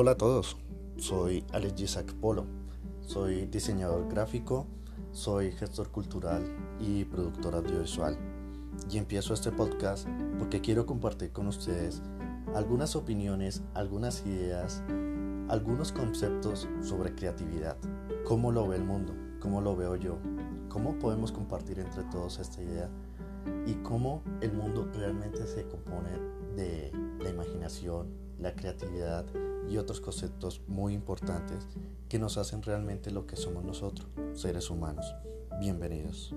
Hola a todos, soy Alex Isaac Polo, soy diseñador gráfico, soy gestor cultural y productor audiovisual. Y empiezo este podcast porque quiero compartir con ustedes algunas opiniones, algunas ideas, algunos conceptos sobre creatividad, cómo lo ve el mundo, cómo lo veo yo, cómo podemos compartir entre todos esta idea y cómo el mundo realmente se compone de la imaginación, la creatividad y otros conceptos muy importantes que nos hacen realmente lo que somos nosotros, seres humanos. Bienvenidos.